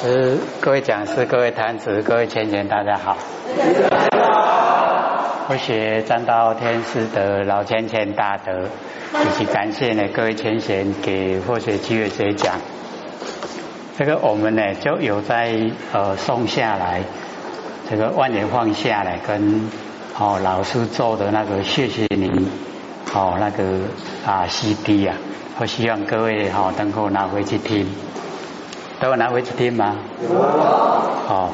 是各位讲师、各位坛子、各位前贤，大家好。我学占道天师的老千贤大德，以及感谢呢各位前贤给佛学机会学讲。这个我们呢就有在呃送下来，这个万年放下来跟哦老师做的那个谢谢你哦那个啊 CD 啊，我希望各位哈能够拿回去听。都拿回去听吗？有。哦，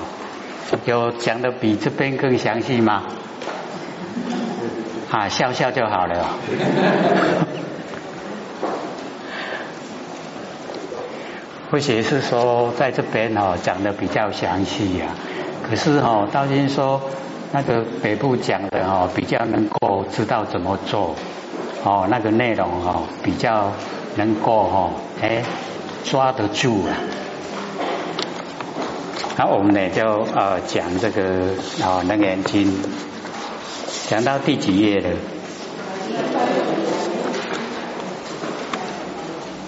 有讲的比这边更详细吗？啊，笑笑就好了。或许是说在这边哦讲的比较详细呀，可是哦，道金说那个北部讲的哦比较能够知道怎么做哦，那个内容哦比较能够哦哎抓得住啊。那我们呢就呃讲这个啊《楞严经》，讲到第几页了？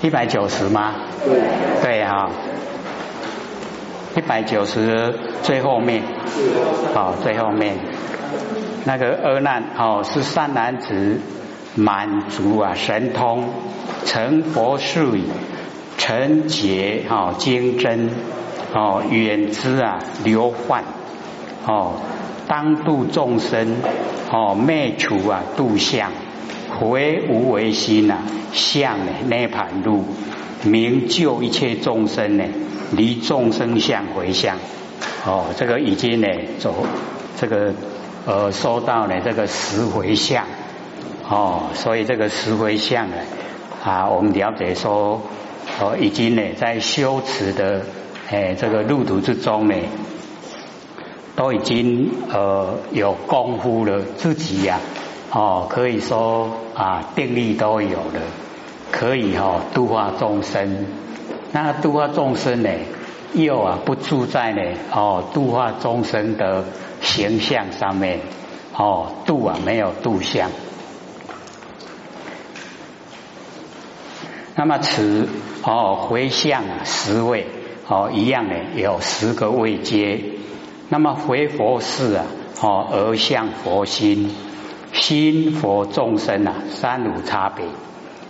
一百九十吗？对。对哈，一百九十最后面。好，最后面那个阿难哦是善男子，满足啊神通，成佛术，成劫哦精真。哦，远之啊，流患哦，当度众生哦，灭除啊，度相回无为心呐，相呢涅盘路，明救一切众生呢，离众生相回向哦，这个已经呢走这个呃，收到呢这个十回向哦，所以这个十回向呢啊，我们了解说哦，已经呢在修持的。哎，这个路途之中呢，都已经呃有功夫了，自己呀，哦，可以说啊定力都有了，可以哈度化众生。那度化众生呢，又啊不住在呢哦度化众生的形象上面，哦度啊没有度相。那么此哦回向啊十位。哦，一样呢，有十个位阶。那么回佛事啊，哦，而向佛心，心佛众生啊，三无差别。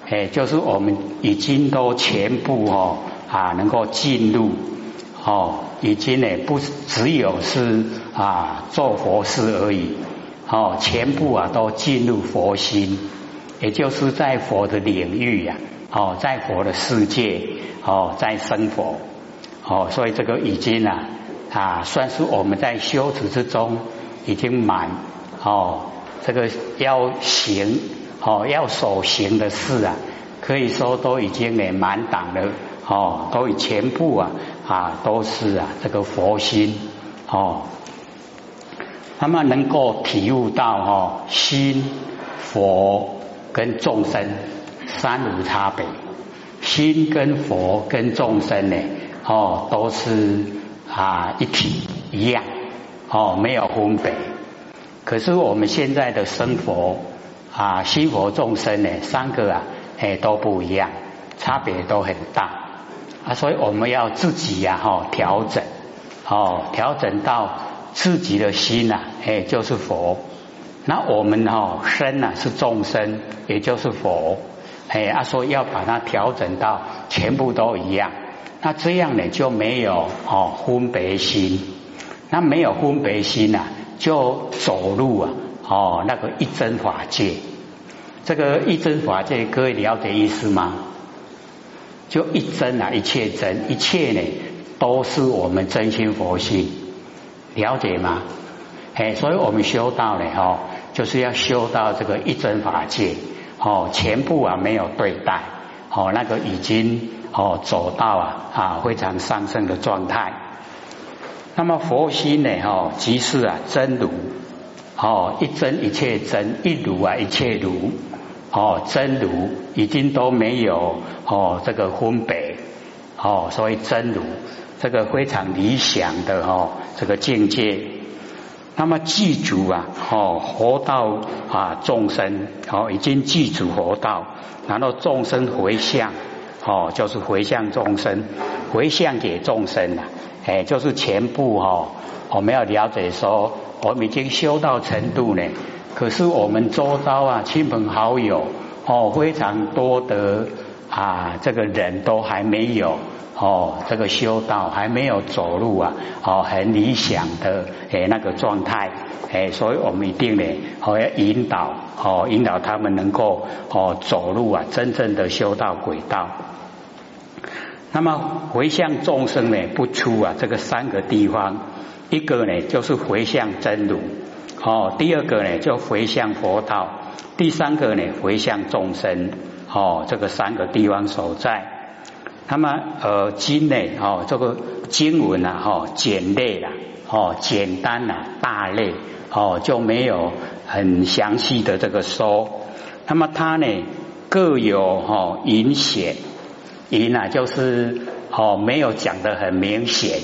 哎，就是我们已经都全部哦啊，能够进入哦，已经呢不只有是啊做佛事而已，哦，全部啊都进入佛心，也就是在佛的领域呀，哦，在佛的世界哦，在生活。哦，所以这个已经啊啊，算是我们在修持之中已经满哦，这个要行哦要守行的事啊，可以说都已经给满档了哦，都全部啊啊都是啊这个佛心哦，那么能够体悟到哦心佛跟众生三无差别，心跟佛跟众生呢。哦，都是啊一体一样，哦没有分别。可是我们现在的生活啊，心佛众生呢，三个啊，哎都不一样，差别都很大啊。所以我们要自己呀，哈调整，哦调整到自己的心呐，哎就是佛。那我们哈身呐是众生，也就是佛。哎啊，说要把它调整到全部都一样。那这样呢就没有哦分别心，那没有分别心呐，就走路啊哦那个一真法界，这个一真法界各位了解意思吗？就一真啊，一切真，一切呢都是我们真心佛性，了解吗？哎，所以我们修道呢哦，就是要修到这个一真法界哦，全部啊没有对待哦，那个已经。哦，走到啊啊非常上升的状态。那么佛心呢？哦，即是啊真如。哦，一真一切真，一如啊一切如。哦，真如已经都没有哦这个分别。哦，所以真如这个非常理想的哦这个境界。那么记住啊，哦佛道啊众生哦已经记住佛道，然后众生回向。哦，就是回向众生，回向给众生啊，哎，就是全部哈，我们要了解说，我们已经修到程度呢，可是我们周遭啊，亲朋好友哦，非常多的啊，这个人都还没有。哦，这个修道还没有走路啊，哦，很理想的诶那个状态，诶，所以我们一定呢，哦要引导，哦引导他们能够哦走路啊，真正的修道轨道。那么回向众生呢，不出啊这个三个地方，一个呢就是回向真如，哦，第二个呢就回向佛道，第三个呢回向众生，哦，这个三个地方所在。那么呃经呢哦这个经文啊哈简略了哦简单了大类哦就没有很详细的这个说。那么它呢各有哈隐显，隐啊就是哦没有讲的很明显，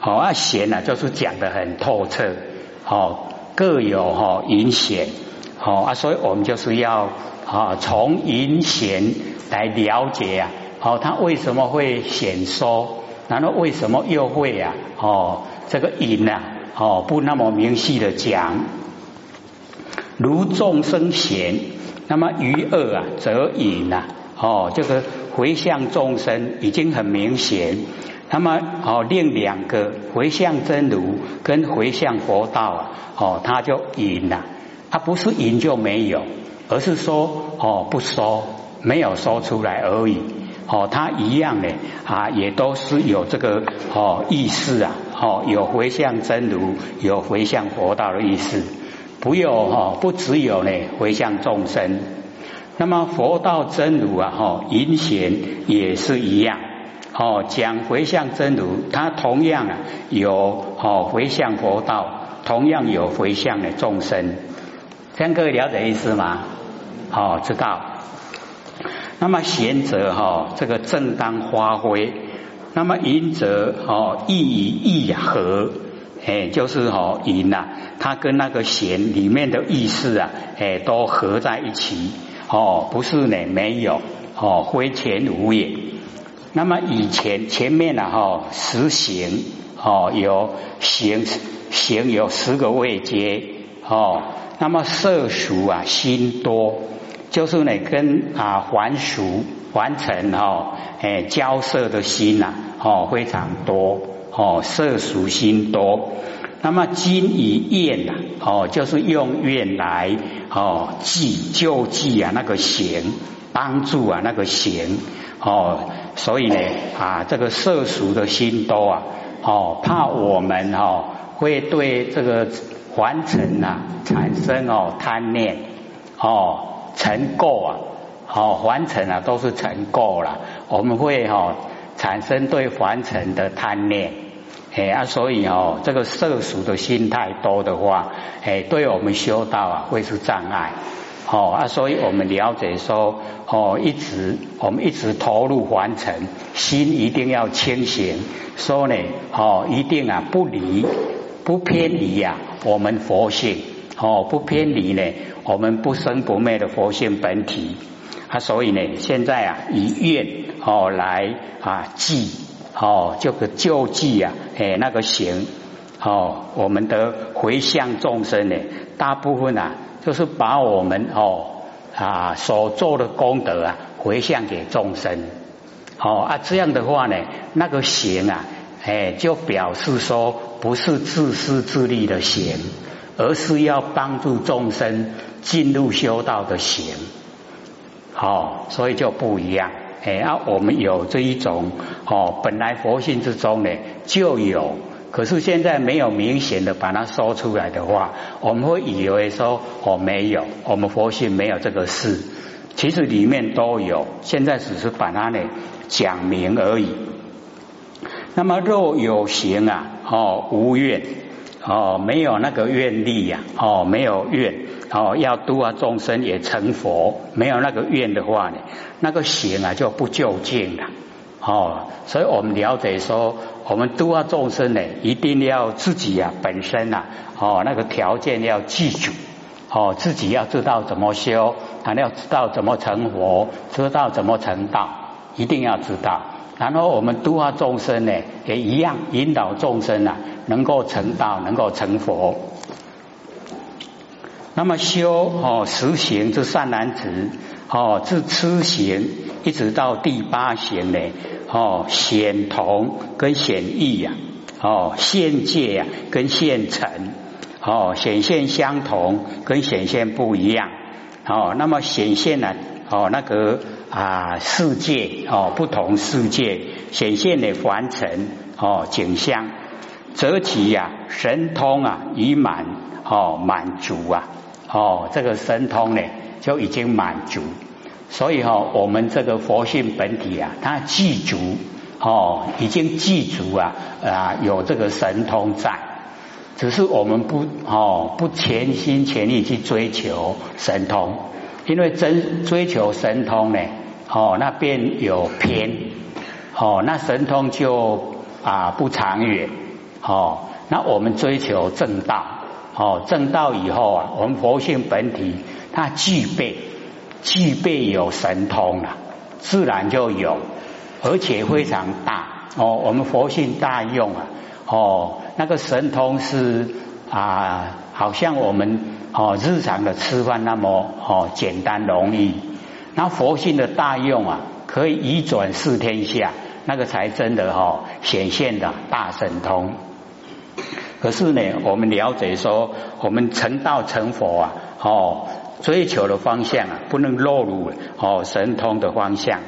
哦啊显呢就是讲的很透彻，哦各有哈隐显，哦啊所以我们就是要啊从隐显来了解啊。哦，他为什么会显说？然后为什么又会啊？哦，这个隐呐，哦，不那么明细的讲。如众生显，那么于恶啊，则隐呐。哦，这个回向众生已经很明显。那么哦，另两个回向真如跟回向佛道啊，哦，他就隐了。他不是隐就没有，而是说哦，不说，没有说出来而已。哦，他一样的啊，也都是有这个哦意思啊，哦有回向真如，有回向佛道的意思，不有哈，不只有呢回向众生。那么佛道真如啊，哈隐显也是一样，哦讲回向真如，它同样啊有哦回向佛道，同样有回向的众生。这样各位了解意思吗？哦，知道。那么贤者哈，这个正当发挥；那么淫者哈，意与意合，哎，就是哈淫呐，它跟那个贤里面的意思啊，哎，都合在一起哦，不是呢，没有哦，非前无也。那么以前前面呢哈，十行哦，有行行有十个位阶哦，那么色熟啊，心多。就是呢，跟啊还俗还尘哈，哎交涉的心呐，哦非常多哦色属心多。那么金以愿呐，哦就是用愿来哦济救济啊那个行，帮助啊那个行哦，所以呢啊这个色俗的心多啊，哦怕我们哦会对这个凡尘呐产生哦贪念哦。成垢啊，哦凡尘啊，都是成垢了。我们会哈产生对凡尘的贪念，哎啊，所以哦，这个色俗的心太多的话，哎，对我们修道啊会是障碍。好啊，所以我们了解说，哦，一直我们一直投入凡尘，心一定要清醒。说呢，哦，一定啊不离不偏离呀，我们佛性哦不偏离呢。我们不生不灭的佛性本体啊，所以呢，现在啊，以愿哦来啊记哦，这个救济啊，哎那个行哦，我们的回向众生呢，大部分啊，就是把我们哦啊所做的功德啊回向给众生哦啊，这样的话呢，那个行啊，哎就表示说不是自私自利的行。而是要帮助众生进入修道的行，好，所以就不一样。哎，啊，我们有这一种哦，本来佛性之中呢就有，可是现在没有明显的把它说出来的话，我们会以为说哦没有，我们佛性没有这个事，其实里面都有，现在只是把它呢讲明而已。那么若有行啊，哦无愿。哦，没有那个愿力呀，哦，没有愿，哦，要度啊众生也成佛，没有那个愿的话呢，那个行啊就不究竟了，哦，所以我们了解说，我们度啊众生呢，一定要自己啊本身啊，哦，那个条件要记住，哦，自己要知道怎么修，还要知道怎么成佛，知道怎么成道，一定要知道。然后我们度化众生呢，也一样引导众生啊，能够成道，能够成佛。那么修哦，实行这善男子哦，自痴行一直到第八行呢哦，显同跟显异呀哦，现界呀跟现成哦，显现相同跟显现不一样哦。那么显现呢哦，那个啊世界哦，不同世界显现的凡尘哦景象，则其呀神通啊已满哦满足啊。哦，这个神通呢就已经满足，所以哈，我们这个佛性本体啊，它具足哦，已经具足啊啊，有这个神通在，只是我们不哦不全心全意去追求神通，因为真追求神通呢，哦那便有偏，哦那神通就啊不长远，哦那我们追求正道。哦，正道以后啊，我们佛性本体它具备具备有神通了，自然就有，而且非常大哦。我们佛性大用啊，哦，那个神通是啊，好像我们哦日常的吃饭那么哦简单容易。那佛性的大用啊，可以移转四天下，那个才真的哦显现的大神通。可是呢，我们了解说，我们成道成佛啊，哦，追求的方向啊，不能落入哦神通的方向。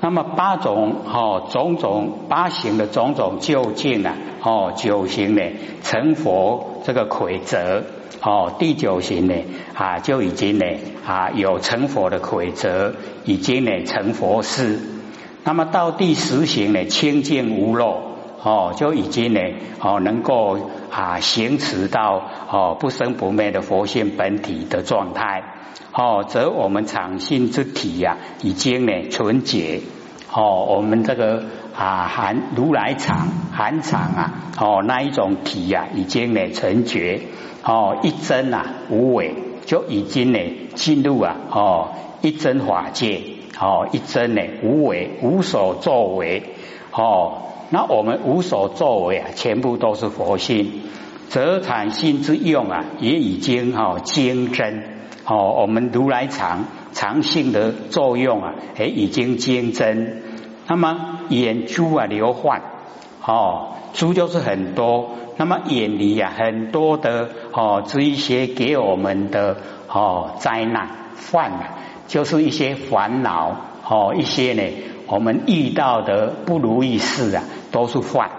那么八种哦种种八行的种种究竟啊，哦九行呢成佛这个规则哦第九行呢啊就已经呢啊有成佛的规则，已经呢成佛事。那么到第十行呢清净无漏。哦，就已经呢，哦，能够啊行持到哦不生不灭的佛性本体的状态，哦，则我们常性之体呀，已经呢纯洁，哦，我们这个啊含如来常含常啊，哦那一种体呀，已经呢成觉，哦一真啊无为，就已经呢进入啊，哦一真法界，哦一真呢无为无所作为，哦。那我们无所作为啊，全部都是佛性，则产性之用啊，也已经哈精真哦。我们如来常常性的作用啊，也已经精真。那么眼珠啊流幻哦，珠就是很多。那么眼里啊很多的哦，这一些给我们的哦灾难患啊，就是一些烦恼哦，一些呢我们遇到的不如意事啊。都是犯，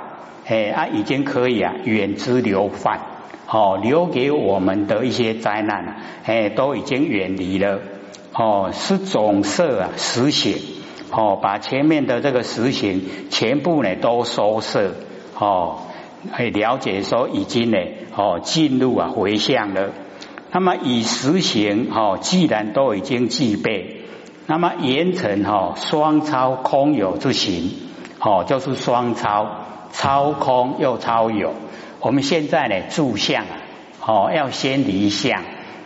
哎啊，已经可以啊，远之流犯，哦，留给我们的一些灾难，哎，都已经远离了，哦，是总色啊实行，哦，把前面的这个实行全部呢都收摄，哦，以了解说已经呢，哦，进入啊回向了，那么以实行，哦，既然都已经具备，那么严成哈双超空有之行。哦，就是双超，超空又超有。我们现在呢，住相啊，哦，要先离相，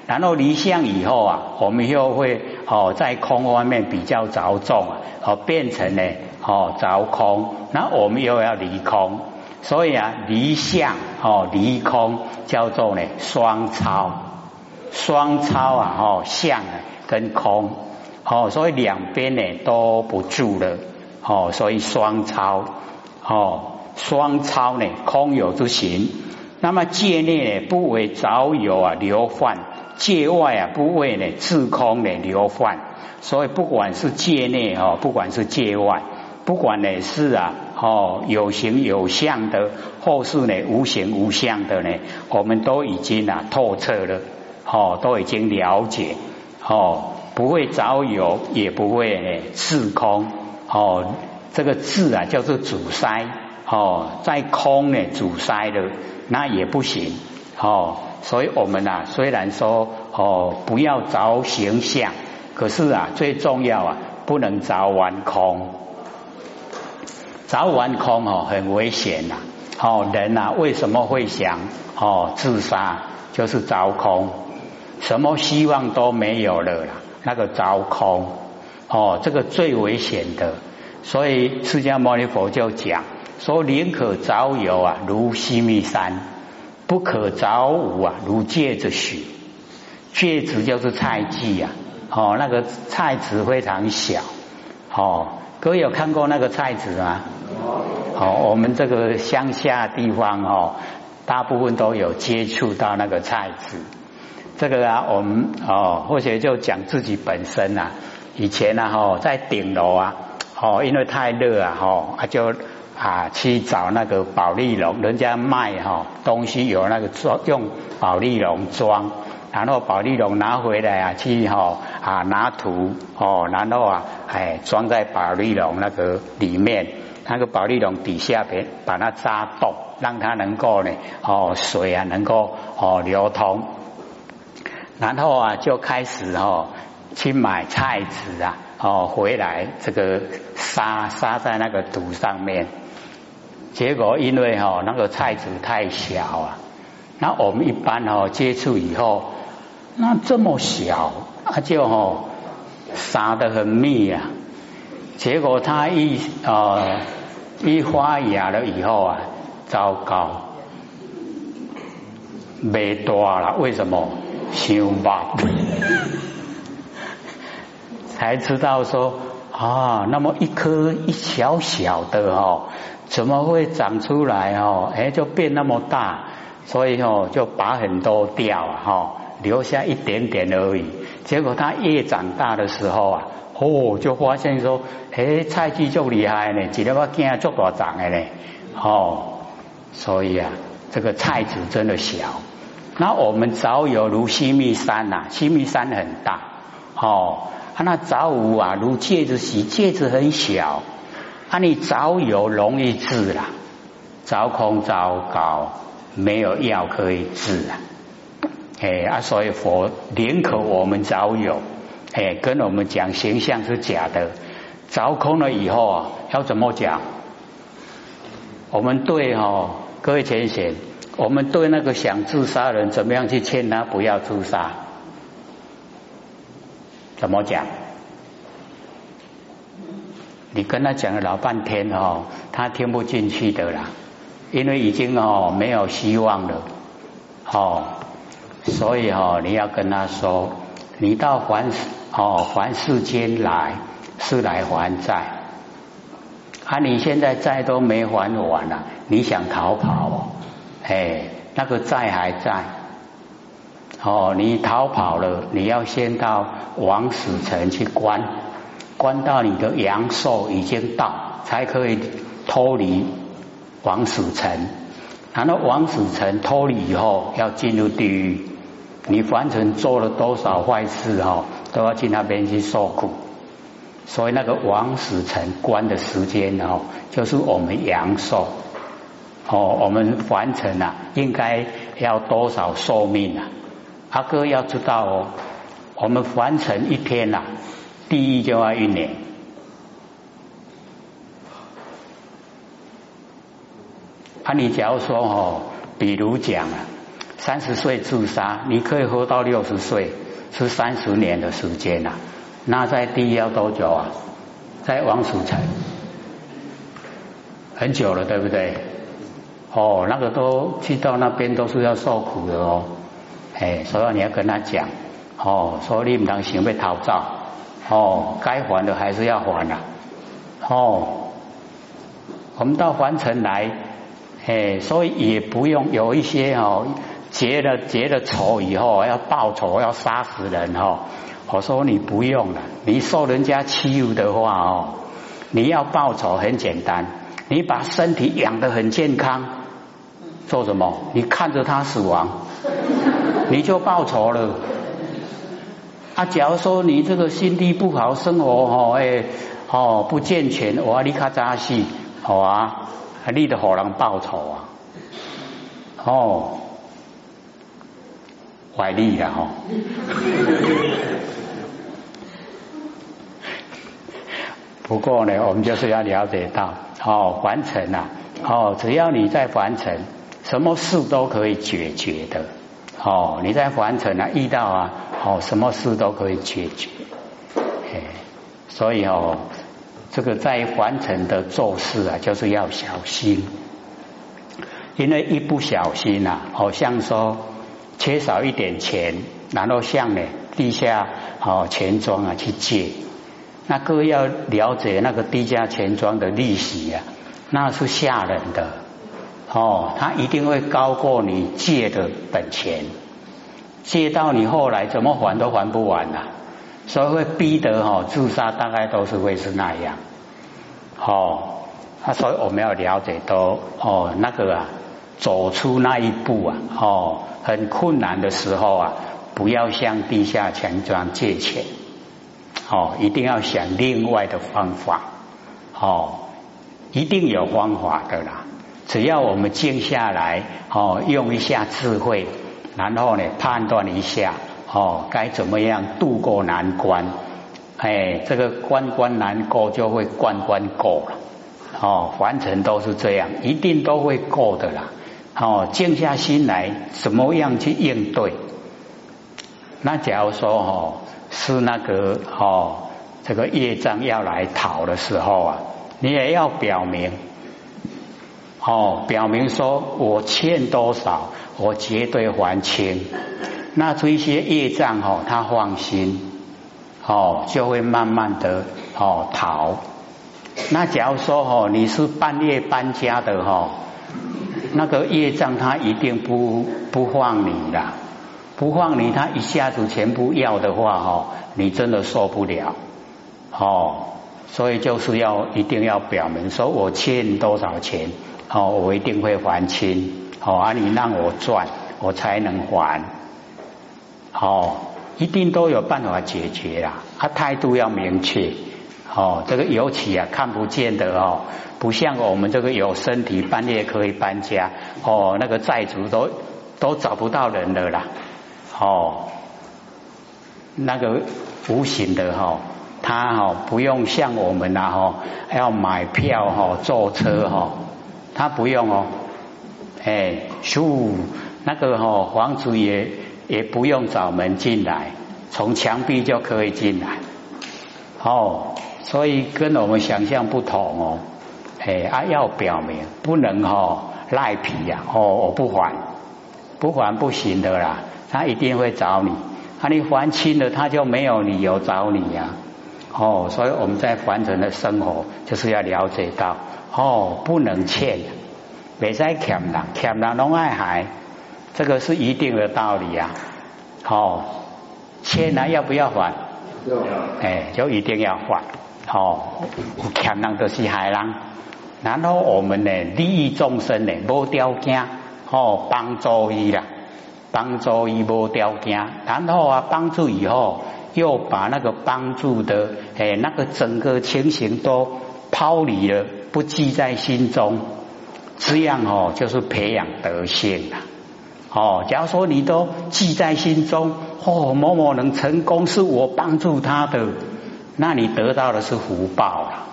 然后离相以后啊，我们又会哦，在空外面比较着重啊，哦，变成呢，哦，着空，那我们又要离空，所以啊，离相哦，离空叫做呢双超，双超啊，哦，相跟空，哦，所以两边呢都不住了。哦，所以双超哦，双超呢，空有之行。那么界内呢，不为早有啊流幻；界外啊，不为呢自空呢流幻。所以不管是界内哦，不管是界外，不管呢是啊哦有形有相的，或是呢无形无相的呢，我们都已经啊透彻了，哦都已经了解，哦不会早有，也不会呢自空。哦，这个字啊叫做阻塞，哦，在空呢阻塞了那也不行，哦，所以我们啊虽然说哦不要着形象，可是啊最重要啊不能着完空，着完空哦很危险呐，哦人啊为什么会想哦自杀？就是着空，什么希望都没有了啦，那个着空。哦，这个最危险的。所以释迦牟尼佛就讲说：宁可早有啊，如须弥山；不可早无啊，如芥子许。芥子就是菜稷呀，哦，那个菜籽非常小。哦，各位有看过那个菜籽吗？哦，我们这个乡下地方哦，大部分都有接触到那个菜籽。这个啊，我们哦，或者就讲自己本身啊，以前呢哈，在顶楼啊，哦，因为太热啊，哈，就啊去找那个保利龙，人家卖哈东西有那个装用保利龙装，然后保利龙拿回来啊去哈啊拿土哦，然后啊哎装在保利龙那个里面，那个保利龙底下边把它扎洞，让它能够呢哦水啊能够哦流通。然后啊，就开始哦去买菜籽啊，哦回来这个撒撒在那个土上面。结果因为哈那个菜籽太小啊，那我们一般哦接触以后，那这么小，它就哦撒的很密啊。结果它一呃一发芽了以后啊，糟糕，没多了，为什么？修吧，才知道说啊，那么一颗一小小的哦，怎么会长出来哦？哎，就变那么大，所以哦，就拔很多掉啊哈，留下一点点而已。结果它越长大的时候啊，哦，就发现说，哎，菜鸡就厉害呢，几条把茎做大长的呢，哦，所以啊，这个菜籽真的小。那我们早有如西密山呐，西密山很大哦。那早无啊，如戒指洗，戒指很小。啊，你早有容易治啦，早空早高，没有药可以治啊。哎啊，所以佛宁可我们早有，哎，跟我们讲形象是假的。早空了以后啊，要怎么讲？我们对哈，各位前贤。我们对那个想自杀的人，怎么样去劝他不要自杀？怎么讲？你跟他讲了老半天哦，他听不进去的啦，因为已经哦没有希望了，哦，所以哦你要跟他说，你到还哦还世间来是来还债，啊你现在债都没还完了，你想逃跑？哦？哎，那个债还在哦，你逃跑了，你要先到王死城去关，关到你的阳寿已经到，才可以脱离王死城。然后王死城脱离以后，要进入地狱。你凡尘做了多少坏事哦，都要去那边去受苦。所以那个王死城关的时间哦，就是我们阳寿。哦，我们凡尘啊，应该要多少寿命啊？阿哥要知道哦，我们凡尘一天呐，地狱就要一年。啊，你假如说哦，比如讲啊，三十岁自杀，你可以活到六十岁，是三十年的时间呐。那在地狱要多久啊？在王蜀城，很久了，对不对？哦，那个都去到那边都是要受苦的哦，哎，所以你要跟他讲，哦，说你唔当想被逃走，哦，该还的还是要还啊，哦，我们到凡尘来，哎，所以也不用有一些哦结了结了仇以后要报仇要杀死人哦，我说你不用了，你受人家欺辱的话哦，你要报仇很简单，你把身体养得很健康。做什么？你看着他死亡，你就报仇了。啊，假如说你这个心地不好，生活哦，哎，哦不健全，我你卡扎死，好啊，你的好人报仇啊，哦，怀力了哈。不过呢，我们就是要了解到，哦，凡尘呐，哦，只要你在凡尘。什么事都可以解决的，哦，你在凡尘啊遇到啊，哦，什么事都可以解决，哎，所以哦，这个在凡尘的做事啊，就是要小心，因为一不小心呐，好像说缺少一点钱，然后向呢地下哦钱庄啊去借，那各位要了解那个地下钱庄的利息啊，那是吓人的。哦，他一定会高过你借的本钱。借到你后来怎么还都还不完呐，所以会逼得哦自杀，大概都是会是那样。哦，那所以我们要了解都哦那个啊，走出那一步啊，哦很困难的时候啊，不要向地下钱庄借钱，哦一定要想另外的方法，哦一定有方法的啦，只要我们静下来，哦用一下智慧。然后呢，判断一下哦，该怎么样渡过难关？哎，这个关关难过就会关关过了。哦，凡尘都是这样，一定都会过的啦。哦，静下心来，怎么样去应对？那假如说哦，是那个哦，这个业障要来讨的时候啊，你也要表明。哦，表明说我欠多少，我绝对还清。那这些业障哦，他放心，哦，就会慢慢的哦逃。那假如说哦，你是半夜搬家的哈，那个业障他一定不不放你的，不放你，他一下子全部要的话哈，你真的受不了。哦，所以就是要一定要表明说我欠多少钱。哦，我一定会还清。哦，啊，你让我赚，我才能还。哦，一定都有办法解决啦。他态度要明确。哦，这个尤其啊，看不见的哦，不像我们这个有身体，半夜可以搬家。哦，那个债主都都找不到人了啦。哦，那个无形的哈，他哈不用像我们呐哈，要买票哈，坐车哈。他不用哦，哎，咻，那个哈房子也也不用找门进来，从墙壁就可以进来，哦，所以跟我们想象不同哦，哎啊要表明不能哈赖皮呀，哦我不还，不还不行的啦，他一定会找你，啊你还清了他就没有理由找你呀，哦，所以我们在凡尘的生活就是要了解到。哦，不能欠，别再欠了，欠了拢爱还，这个是一定的道理啊。哦，欠了要不要还？要。哎，就一定要还。哦，欠人就是害人，然后我们呢利益众生呢无条件，哦帮助伊啦，帮助伊无条件，然后啊帮助以后又把那个帮助的哎那个整个情形都抛离了。不记在心中，这样哦，就是培养德性了。哦，假如说你都记在心中，哦，某某能成功是我帮助他的，那你得到的是福报了。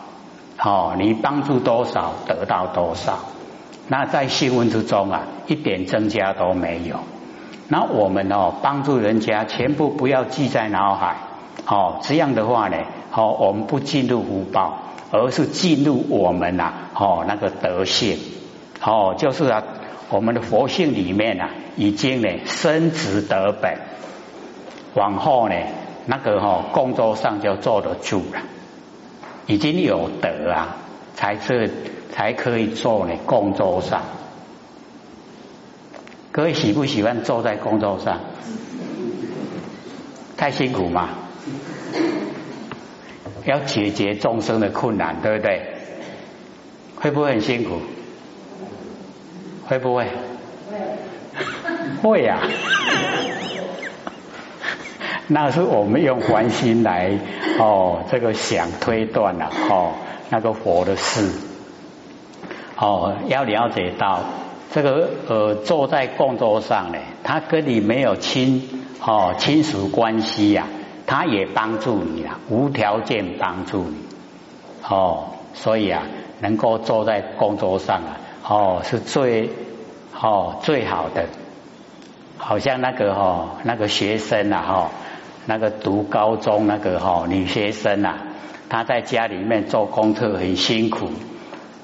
哦，你帮助多少得到多少，那在新闻之中啊，一点增加都没有。那我们哦，帮助人家全部不要记在脑海。哦，这样的话呢，哦，我们不进入福报。而是进入我们呐，哦，那个德性，哦，就是啊，我们的佛性里面呐，已经呢升值德本，往后呢，那个哈工作上就坐得住了，已经有德啊，才是才可以做呢工作上。各位喜不喜欢坐在工作上？太辛苦嘛？要解决众生的困难，对不对？会不会很辛苦？会不会？会呀。那是我们用环心来哦，这个想推断了哦，那个佛的事哦，要了解到这个呃，坐在供桌上呢，他跟你没有亲哦亲属关系呀。他也帮助你啊，无条件帮助你哦，所以啊，能够坐在工作上啊，哦，是最哦最好的。好像那个哈，那个学生啊哈，那个读高中那个哈女学生啊，她在家里面做功课很辛苦，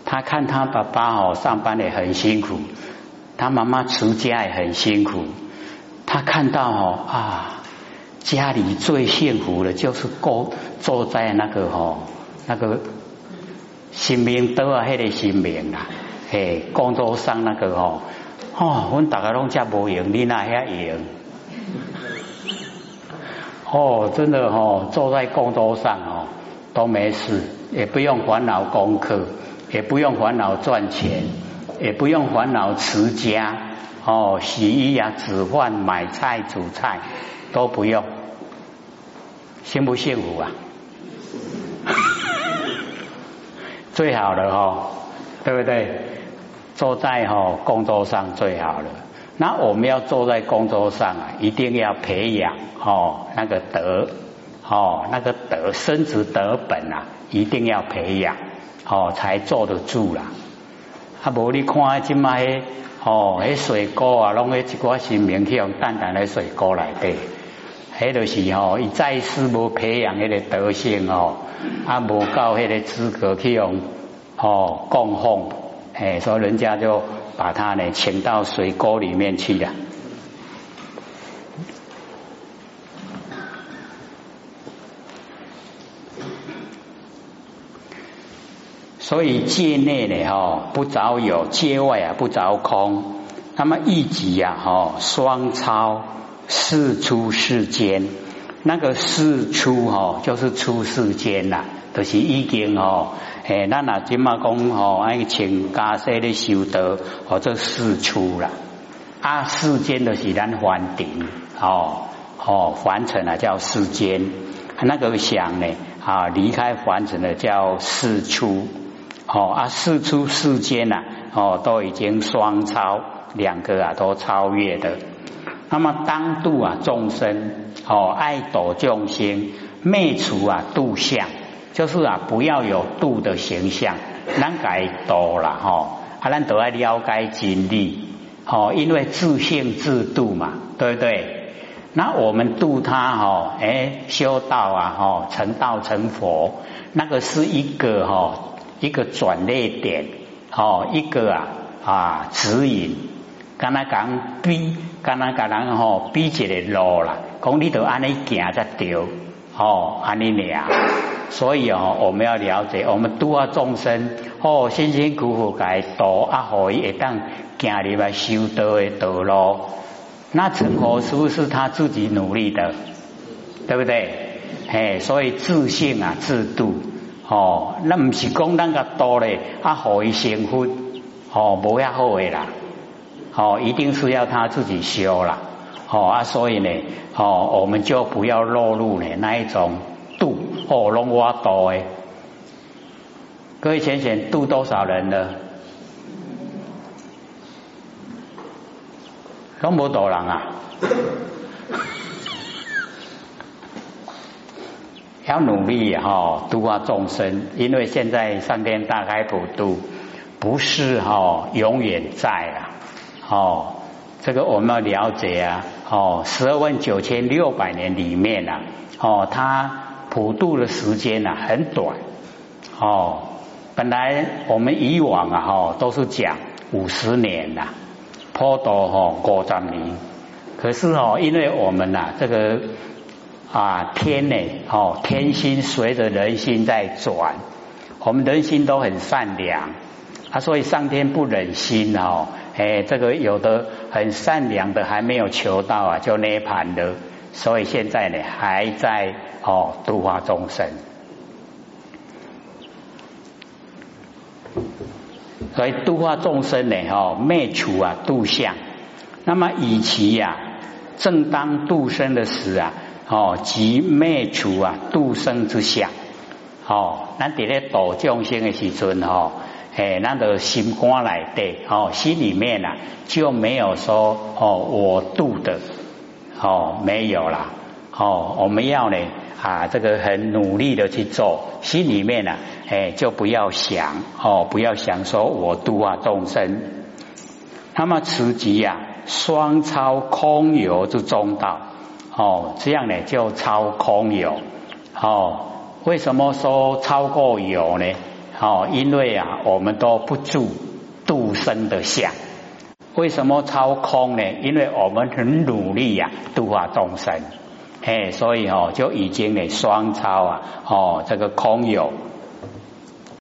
他看他爸爸哦上班也很辛苦，他妈妈持家也很辛苦，他看到哦啊，家里最幸福的就是坐坐在那个哦那个新民都啊，迄个新民啦，嘿，工作上那个哦哦，我大家拢家无用，你那遐用？哦，真的哦，坐在工作上哦都没事，也不用烦恼功课，也不用烦恼赚钱，也不用烦恼持家哦，洗衣啊、煮饭、买菜、煮菜都不用，幸不幸福啊？最好的哦，对不对？坐在哦工作上最好了。那我们要坐在工作上啊，一定要培养哦那个德哦那个德生子德本啊，一定要培养哦才坐得住啦。啊，无你看今麦哦，迄水果啊，拢迄一寡新名去用淡淡的水果来底，迄就是哦，伊再世无培养迄个德性哦，啊无够迄个资格去用哦供奉，哎，所以人家就。把它呢请到水沟里面去了，所以界内呢哈不着有，界外啊不着空。那么一级呀哈双超世出世间，那个世出哈就是出世间呐，都是已经哦。诶，咱啊，今嘛讲吼，爱请家世的修德，或者世出啦。啊，世间的是咱凡顶，哦哦，凡尘啊叫世间。那个想呢啊，离开凡尘的叫世出。哦啊，世出世间呐，哦都已经双超，两个啊都超越的。那么当度啊众生，哦爱度众生，灭除啊度相。就是啊，不要有度的形象，咱该度了哈，啊，咱都要了解经历，哦，因为自性自度嘛，对不对？那我们度他哈，哎，修道啊，哈，成道成佛，那个是一个哈，一个转捩点，哦，一个啊啊指引，刚才讲逼，刚才讲人吼逼一个路啦，讲你都安尼行才对，哦，安尼俩。所以哦，我们要了解，我们度化众生哦，辛辛苦苦该度啊，可以当行入来修道的道路，那成佛是不是他自己努力的？对不对？哎，所以自信啊，自度哦，那不是讲那个多嘞啊，可以成佛哦，不要好的啦，哦，一定是要他自己修啦，哦啊，所以呢，哦，我们就不要落入呢那一种。度哦，龙我度诶，各位浅浅度多少人呢？拢无多人啊，要努力哈度化众生，因为现在上天大开普度，不是哈永远在啊，哦，这个我们要了解啊，哦，十二万九千六百年里面啊，哦，他。普度的时间呢很短哦，本来我们以往啊哈都是讲五十年呐，颇多哈过十年，可是哦，因为我们呐这个啊天呢哦天心随着人心在转，我们人心都很善良啊，所以上天不忍心哦，哎这个有的很善良的还没有求到啊就涅盘的。所以现在呢，还在哦度化众生，所以度化众生呢，哦灭除啊度相。那么以其呀，正当度生的时啊，哦即灭除啊度生之相。哦，咱伫咧度众生的时阵，哦，哎，那个心肝来的，哦，心里面啊就没有说哦我度的。哦，没有啦。哦，我们要呢啊，这个很努力的去做，心里面呢，哎，就不要想哦，不要想说我度啊众生。那么此即呀，双超空有之中道。哦，这样呢就超空有。哦，为什么说超过有呢？哦，因为啊，我们都不住度生的相。为什么超空呢？因为我们很努力呀，度化众生。哎，所以哦，就已经呢双超啊，哦，这个空有